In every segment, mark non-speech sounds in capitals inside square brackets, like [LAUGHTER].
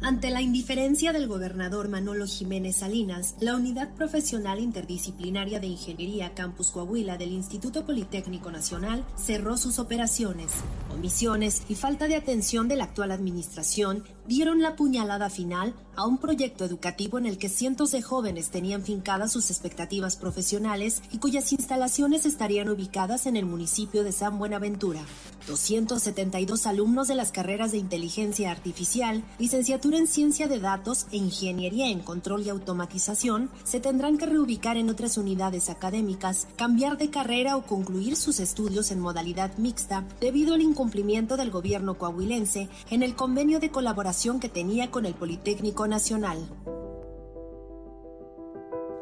Ante la indiferencia del gobernador Manolo Jiménez Salinas, la Unidad Profesional Interdisciplinaria de Ingeniería Campus Coahuila del Instituto Politécnico Nacional cerró sus operaciones. Omisiones y falta de atención de la actual administración dieron la puñalada final a un proyecto educativo en el que cientos de jóvenes tenían fincadas sus expectativas profesionales y cuyas instalaciones estarían ubicadas en el municipio de San Buenaventura. 272 alumnos de las carreras de inteligencia artificial, licenciatura en ciencia de datos e ingeniería en control y automatización se tendrán que reubicar en otras unidades académicas, cambiar de carrera o concluir sus estudios en modalidad mixta debido al incumplimiento del gobierno coahuilense en el convenio de colaboración que tenía con el Politécnico Nacional.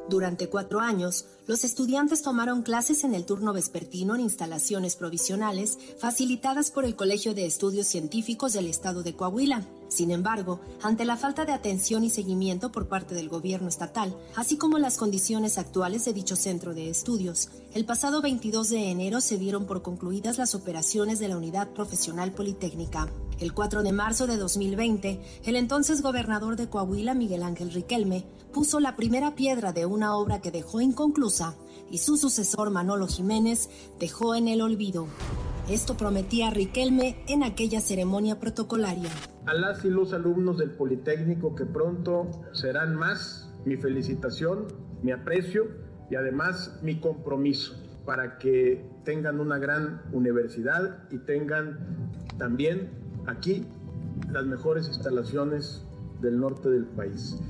Durante cuatro años, los estudiantes tomaron clases en el turno vespertino en instalaciones provisionales facilitadas por el Colegio de Estudios Científicos del Estado de Coahuila. Sin embargo, ante la falta de atención y seguimiento por parte del gobierno estatal, así como las condiciones actuales de dicho centro de estudios, el pasado 22 de enero se dieron por concluidas las operaciones de la Unidad Profesional Politécnica. El 4 de marzo de 2020, el entonces gobernador de Coahuila, Miguel Ángel Riquelme, puso la primera piedra de una obra que dejó inconclusa y su sucesor Manolo Jiménez dejó en el olvido. Esto prometía Riquelme en aquella ceremonia protocolaria. A las y los alumnos del Politécnico que pronto serán más, mi felicitación, mi aprecio y además mi compromiso para que tengan una gran universidad y tengan también aquí las mejores instalaciones del norte del país.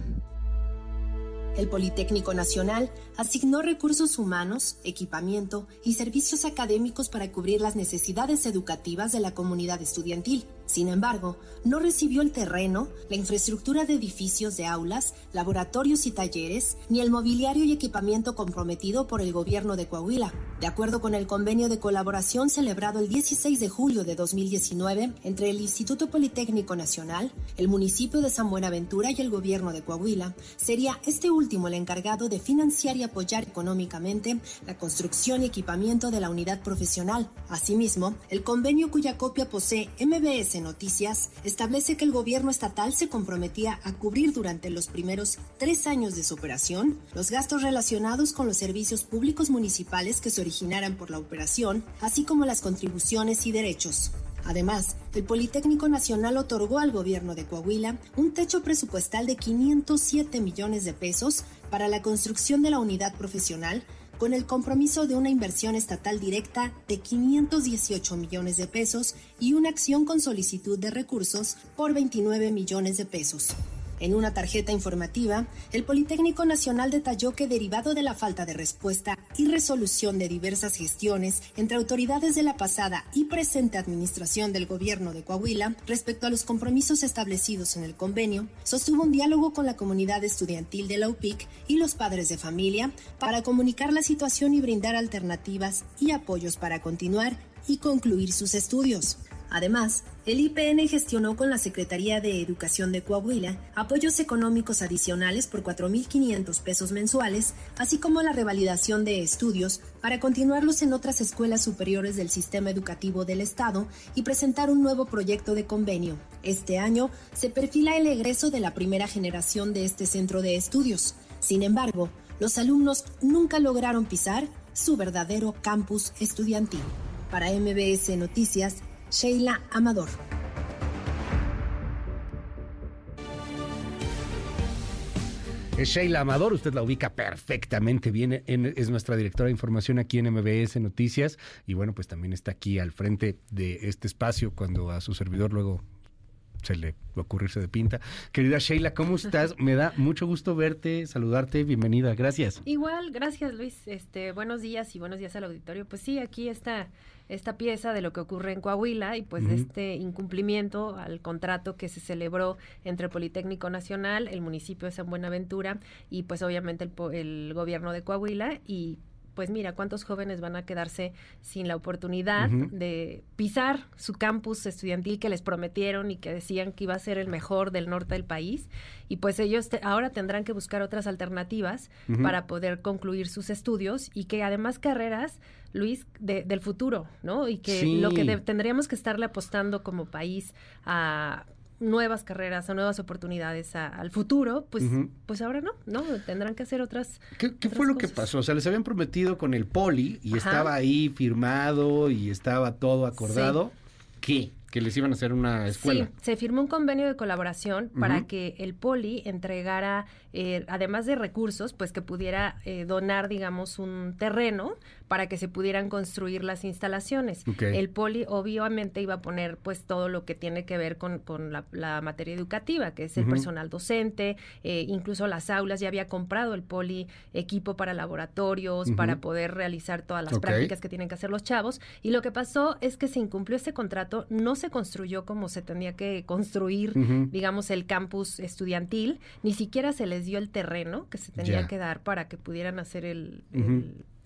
El Politécnico Nacional asignó recursos humanos, equipamiento y servicios académicos para cubrir las necesidades educativas de la comunidad estudiantil. Sin embargo, no recibió el terreno, la infraestructura de edificios de aulas, laboratorios y talleres, ni el mobiliario y equipamiento comprometido por el gobierno de Coahuila. De acuerdo con el convenio de colaboración celebrado el 16 de julio de 2019 entre el Instituto Politécnico Nacional, el municipio de San Buenaventura y el gobierno de Coahuila, sería este último el encargado de financiar y apoyar económicamente la construcción y equipamiento de la unidad profesional. Asimismo, el convenio cuya copia posee MBS Noticias establece que el gobierno estatal se comprometía a cubrir durante los primeros tres años de su operación los gastos relacionados con los servicios públicos municipales que se originaran por la operación, así como las contribuciones y derechos. Además, el Politécnico Nacional otorgó al gobierno de Coahuila un techo presupuestal de 507 millones de pesos para la construcción de la unidad profesional con el compromiso de una inversión estatal directa de 518 millones de pesos y una acción con solicitud de recursos por 29 millones de pesos. En una tarjeta informativa, el Politécnico Nacional detalló que derivado de la falta de respuesta y resolución de diversas gestiones entre autoridades de la pasada y presente administración del gobierno de Coahuila respecto a los compromisos establecidos en el convenio, sostuvo un diálogo con la comunidad estudiantil de la UPIC y los padres de familia para comunicar la situación y brindar alternativas y apoyos para continuar y concluir sus estudios. Además, el IPN gestionó con la Secretaría de Educación de Coahuila apoyos económicos adicionales por 4.500 pesos mensuales, así como la revalidación de estudios para continuarlos en otras escuelas superiores del sistema educativo del Estado y presentar un nuevo proyecto de convenio. Este año se perfila el egreso de la primera generación de este centro de estudios. Sin embargo, los alumnos nunca lograron pisar su verdadero campus estudiantil. Para MBS Noticias, Sheila Amador. Es Sheila Amador, usted la ubica perfectamente bien, es nuestra directora de información aquí en MBS Noticias y bueno, pues también está aquí al frente de este espacio cuando a su servidor luego se le ocurrirse de pinta. Querida Sheila, ¿cómo estás? Me da mucho gusto verte, saludarte, bienvenida, gracias. Igual, gracias Luis, este, buenos días y buenos días al auditorio. Pues sí, aquí está esta pieza de lo que ocurre en Coahuila y pues de este incumplimiento al contrato que se celebró entre el Politécnico Nacional, el municipio de San Buenaventura y pues obviamente el, el gobierno de Coahuila y pues mira, cuántos jóvenes van a quedarse sin la oportunidad de pisar su campus estudiantil que les prometieron y que decían que iba a ser el mejor del norte del país. Y pues ellos ahora tendrán que buscar otras alternativas para poder concluir sus estudios y que además carreras Luis, del futuro, ¿no? Y que lo que tendríamos que estarle apostando como país a nuevas carreras, a nuevas oportunidades al futuro, pues, pues ahora no, ¿no? Tendrán que hacer otras. ¿Qué, fue lo que pasó? O sea, les habían prometido con el poli y estaba ahí firmado y estaba todo acordado. ¿Qué? que les iban a hacer una escuela. Sí, se firmó un convenio de colaboración para que el poli entregara, eh, además de recursos, pues que pudiera eh, donar, digamos, un terreno para que se pudieran construir las instalaciones. El poli obviamente iba a poner pues todo lo que tiene que ver con, con la, materia educativa, que es el personal docente, eh, incluso las aulas, ya había comprado el poli equipo para laboratorios, para poder realizar todas las prácticas que tienen que hacer los chavos. Y lo que pasó es que se incumplió este contrato, no se construyó como se tenía que construir, digamos, el campus estudiantil, ni siquiera se les dio el terreno que se tenía que dar para que pudieran hacer el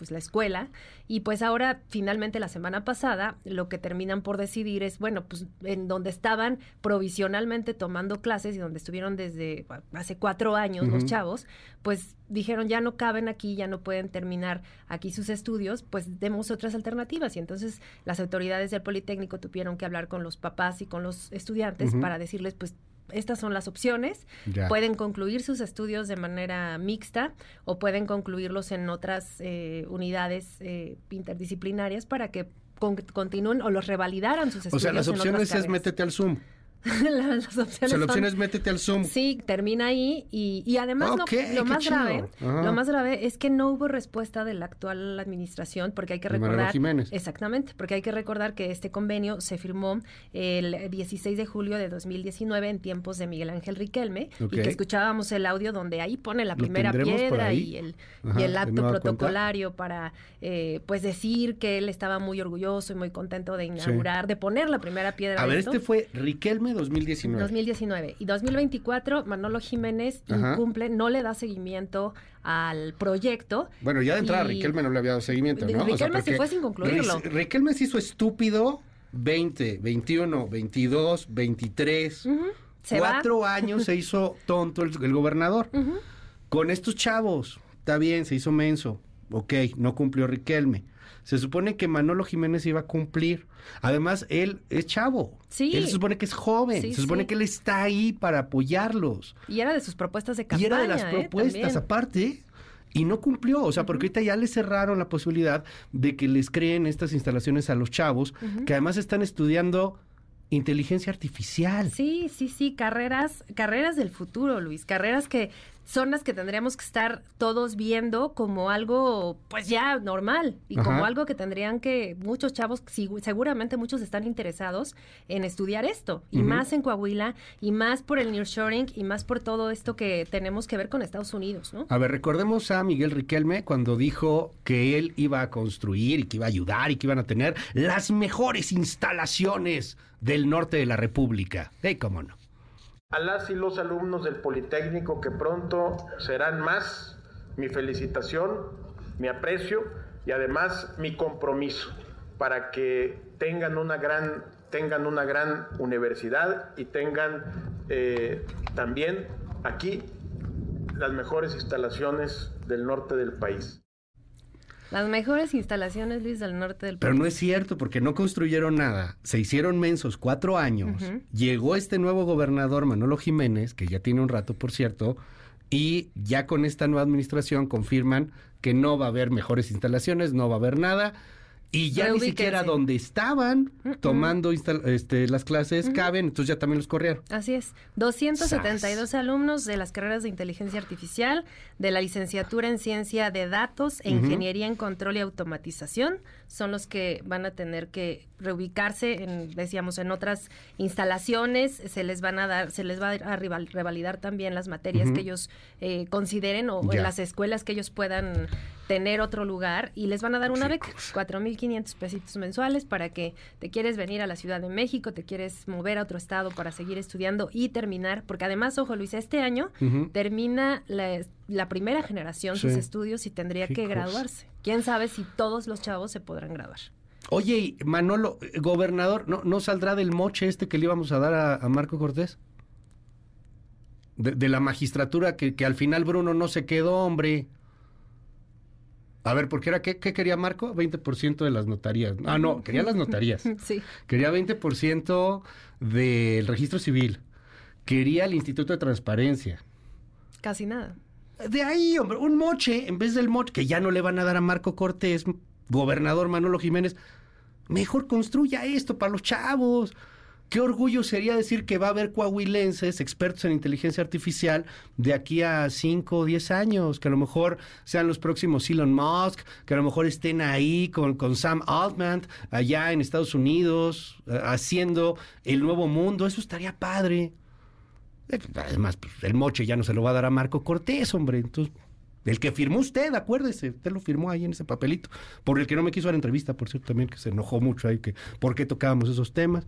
pues la escuela. Y pues ahora finalmente la semana pasada lo que terminan por decidir es bueno pues en donde estaban provisionalmente tomando clases y donde estuvieron desde hace cuatro años los chavos pues dijeron ya no caben aquí ya no pueden terminar aquí sus estudios pues demos otras alternativas y entonces las autoridades del Politécnico tuvieron que hablar con los papás y con los estudiantes para decirles pues estas son las opciones. Pueden concluir sus estudios de manera mixta o pueden concluirlos en otras eh, unidades eh, interdisciplinarias para que continúen o los revalidaran sus estudios. O sea, las opciones es métete al Zoom. [LAUGHS] las, opciones. O sea, métete al Zoom. Sí, termina ahí y, además lo, más grave, lo más grave es que no hubo respuesta de la actual administración porque hay que recordar exactamente, porque hay que recordar que este convenio se firmó el 16 de julio de 2019 en tiempos de Miguel Ángel Riquelme y que escuchábamos el audio donde ahí pone la primera piedra y el, y el acto protocolario para eh, pues decir que él estaba muy orgulloso y muy contento de inaugurar, de poner la primera piedra. A ver, este fue Riquelme 2019. 2019. Y 2024, Manolo Jiménez incumple, no le da seguimiento al proyecto. Bueno, ya de entrada Riquelme no le había dado seguimiento, ¿no? Riquelme se fue sin concluirlo. Riquelme se hizo estúpido 20, 21, 22, 23. Cuatro [LAUGHS] años se hizo tonto el, gobernador. Con estos chavos, está bien, se hizo menso. Ok, no cumplió Riquelme. Se supone que Manolo Jiménez iba a cumplir. Además, él es chavo. Sí. Él se supone que es joven. se supone que él está ahí para apoyarlos. Y era de sus propuestas de campaña. Y era de las ¿eh? propuestas, aparte. Y no cumplió, o sea, porque ahorita ya le cerraron la posibilidad de que les creen estas instalaciones a los chavos, que además están estudiando inteligencia artificial. Sí, sí, sí, carreras, carreras del futuro, Luis, carreras que son las que tendríamos que estar todos viendo como algo, pues ya normal y como algo que tendrían que muchos chavos, seguramente muchos están interesados en estudiar esto y más en Coahuila y más por el nearshoring y más por todo esto que tenemos que ver con Estados Unidos, ¿no? A ver, recordemos a Miguel Riquelme cuando dijo que él iba a construir y que iba a ayudar y que iban a tener las mejores instalaciones del norte de la República. ¿Eh, cómo no? A las y los alumnos del Politécnico que pronto serán más, mi felicitación, mi aprecio y además mi compromiso para que tengan una gran, tengan una gran universidad y tengan eh, también aquí las mejores instalaciones del norte del país. Las mejores instalaciones, Luis, del norte del país. Pero no es cierto, porque no construyeron nada. Se hicieron mensos cuatro años. Llegó este nuevo gobernador, Manolo Jiménez, que ya tiene un rato, por cierto, y ya con esta nueva administración confirman que no va a haber mejores instalaciones, no va a haber nada. Y ya ni siquiera donde estaban tomando este, las clases caben, entonces ya también los corrieron. Así es. 272 alumnos de las carreras de inteligencia artificial, de la licenciatura en ciencia de datos e ingeniería en control y automatización son los que van a tener que reubicarse en, decíamos, en otras instalaciones, se les van a dar, se les va a revalidar también las materias que ellos eh, consideren o en las escuelas que ellos puedan tener otro lugar y les van a dar una beca, 4.500 1.500 pesitos mensuales para que te quieres venir a la Ciudad de México, te quieres mover a otro estado para seguir estudiando y terminar, porque además, ojo Luis, este año termina la, primera generación sus estudios y tendría que graduarse. ¿Quién sabe si todos los chavos se podrán graduar? Oye, Manolo, gobernador, ¿no, ¿no saldrá del moche este que le íbamos a dar a, Marco Cortés? De, la magistratura que, que, al final Bruno no se quedó, hombre. A ver, ¿por qué era qué, qué quería Marco? 20% de las notarías. Ah, no, quería las notarías. [LAUGHS] sí. Quería 20% del registro civil. Quería el Instituto de Transparencia. Casi nada. De ahí, hombre, un moche, en vez del moche, que ya no le van a dar a Marco Cortés, gobernador Manolo Jiménez, mejor construya esto para los chavos. Qué orgullo sería decir que va a haber coahuilenses expertos en inteligencia artificial de aquí a 5 o 10 años, que a lo mejor sean los próximos Elon Musk, que a lo mejor estén ahí con, con Sam Altman allá en Estados Unidos eh, haciendo el nuevo mundo. Eso estaría padre. Eh, además, pues, el moche ya no se lo va a dar a Marco Cortés, hombre. Entonces, el que firmó usted, acuérdese, usted lo firmó ahí en ese papelito. Por el que no me quiso dar entrevista, por cierto, también que se enojó mucho ahí, que por qué tocábamos esos temas.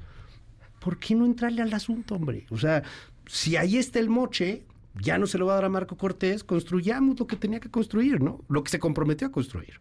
¿Por qué no entrarle al asunto, hombre? O sea, si ahí está el moche, ya no se lo va a dar a Marco Cortés, construyamos lo que tenía que construir, ¿no? Lo que se comprometió a construir.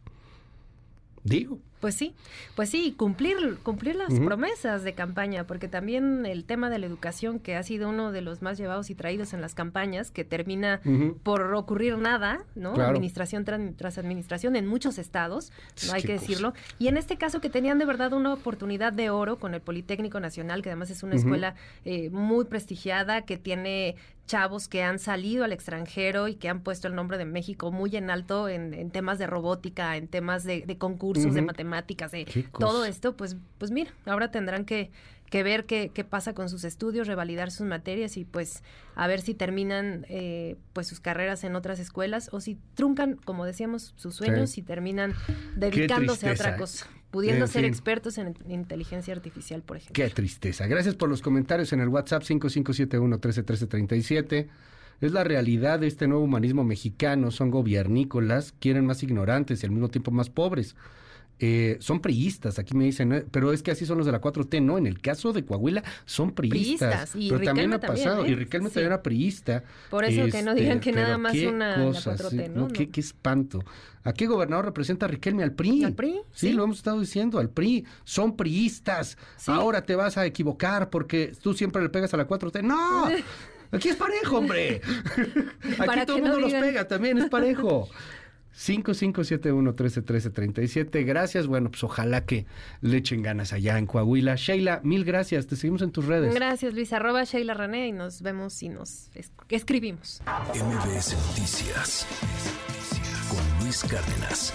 Digo. Pues sí, pues sí, cumplir, cumplir las promesas de campaña, porque también el tema de la educación, que ha sido uno de los más llevados y traídos en las campañas, que termina por ocurrir nada, ¿no? Administración tras, administración en muchos estados, no hay que decirlo. Y en este caso que tenían de verdad una oportunidad de oro con el Politécnico Nacional, que además es una escuela eh, muy prestigiada, que tiene chavos que han salido al extranjero y que han puesto el nombre de México muy en alto en, temas de robótica, en temas de, concursos, de matemáticas, de todo esto, pues, pues mira, ahora tendrán que, que ver qué, qué, pasa con sus estudios, revalidar sus materias y pues a ver si terminan eh, pues sus carreras en otras escuelas o si truncan, como decíamos, sus sueños y terminan dedicándose a otra cosa pudiendo ser expertos en inteligencia artificial, por ejemplo. Qué tristeza. Gracias por los comentarios en el WhatsApp 5571-131337. Es la realidad de este nuevo humanismo mexicano. Son gobiernícolas, quieren más ignorantes y al mismo tiempo más pobres. Eh, son priistas, aquí me dicen, eh, pero es que así son los de la 4T, no, en el caso de Coahuila son priistas, y pero también ha pasado, y ¿eh? Riquelme también era priista. Por eso que no digan que este, nada más una la 4T, ¿no? Qué, espanto. ¿A qué gobernador representa Riquelme? Al PRI. Al PRI. Sí, lo hemos estado diciendo, al PRI. Son priistas. Ahora te vas a equivocar porque tú siempre le pegas a la 4T. ¡No! [LAUGHS] Aquí es parejo, hombre. [LAUGHS] Aquí todo el mundo los pega, también es parejo. [LAUGHS] 5571-131337. Gracias. Bueno, pues ojalá que le echen ganas allá en Coahuila. Sheila, mil gracias. Te seguimos en tus redes. Gracias, Luis. Arroba Sheila René y nos vemos y nos escribimos. MBS Noticias con Luis Cárdenas.